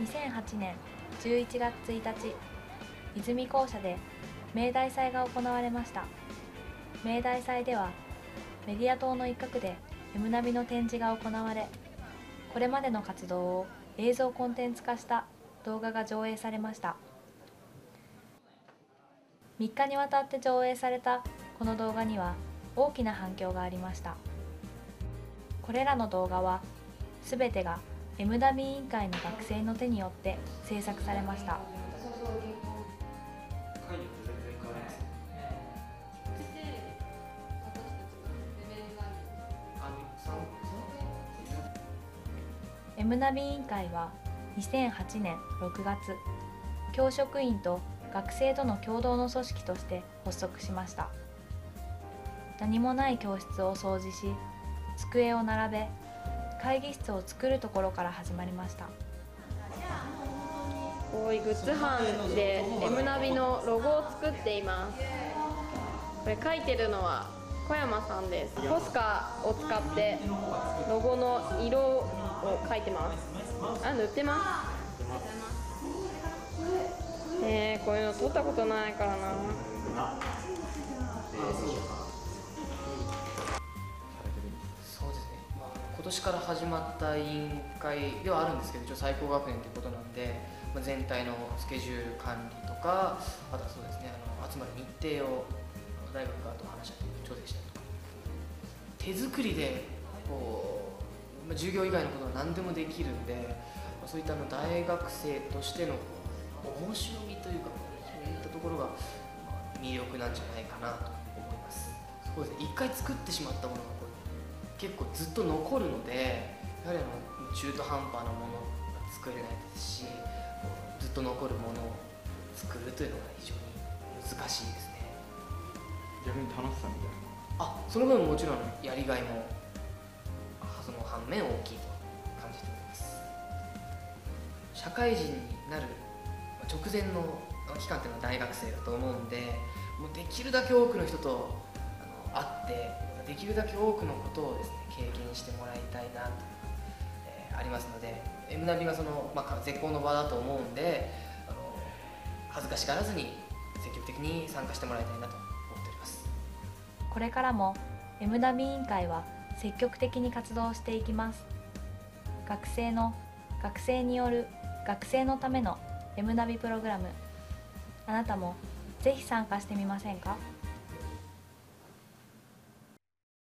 2008年11月1日泉校舎で明大祭が行われました。明大祭ではメディア棟の一角で M ナビの展示が行われこれまでの活動を映像コンテンツ化した動画が上映されました。3日にわたって上映されたこの動画には大きな反響がありました。これらの動画は全てが M ダビ委員会の学生の手によって制作されました。エムナビ委員会は2008年6月教職員と学生との共同の組織として発足しました。何もない教室を掃除し机を並べ会議室を作るところから始まりました。おいグッズ班で M ナビのロゴを作っています。これ書いてるのは小山さんです。ポスカを使ってロゴの色を書いてます。あ塗ってます。えー、こういうの撮ったことないからな。年から始まった委員会ではあるんですけど一応最高学年ということなんで、まあ、全体のスケジュール管理とかあとはそうですねあの集まる日程を大学側と話し合って調整したりとか。手作りでこう、まあ、授業以外のことは何でもできるんで、まあ、そういったの大学生としての面白みというかそういったところが魅力なんじゃないかなと思います。そうですね一回作ってしまったものがこう結構ずっと残るのでやはりあの中途半端なものが作れないですしずっと残るものを作るというのが非常に難しいですね。逆に楽しさみたいあその分もちろんやりがいもあその反面大きいと感じております。社会人になるまあ直前の期間っていうのは大学生だと思うんでもうできるだけ多くの人とあの会ってでできるだけ多くのことをですね経験してもらいたいなと、えーありますので M ナビがその、まあ、絶好の場だと思うんであの恥ずかしがらずに積極的に参加してもらいたいなと思っております。これからも M ダビ委員会は積極的に活動していきます。学生の学生による学生のための M ナビプログラム。あなたもぜひ参加してみませんか？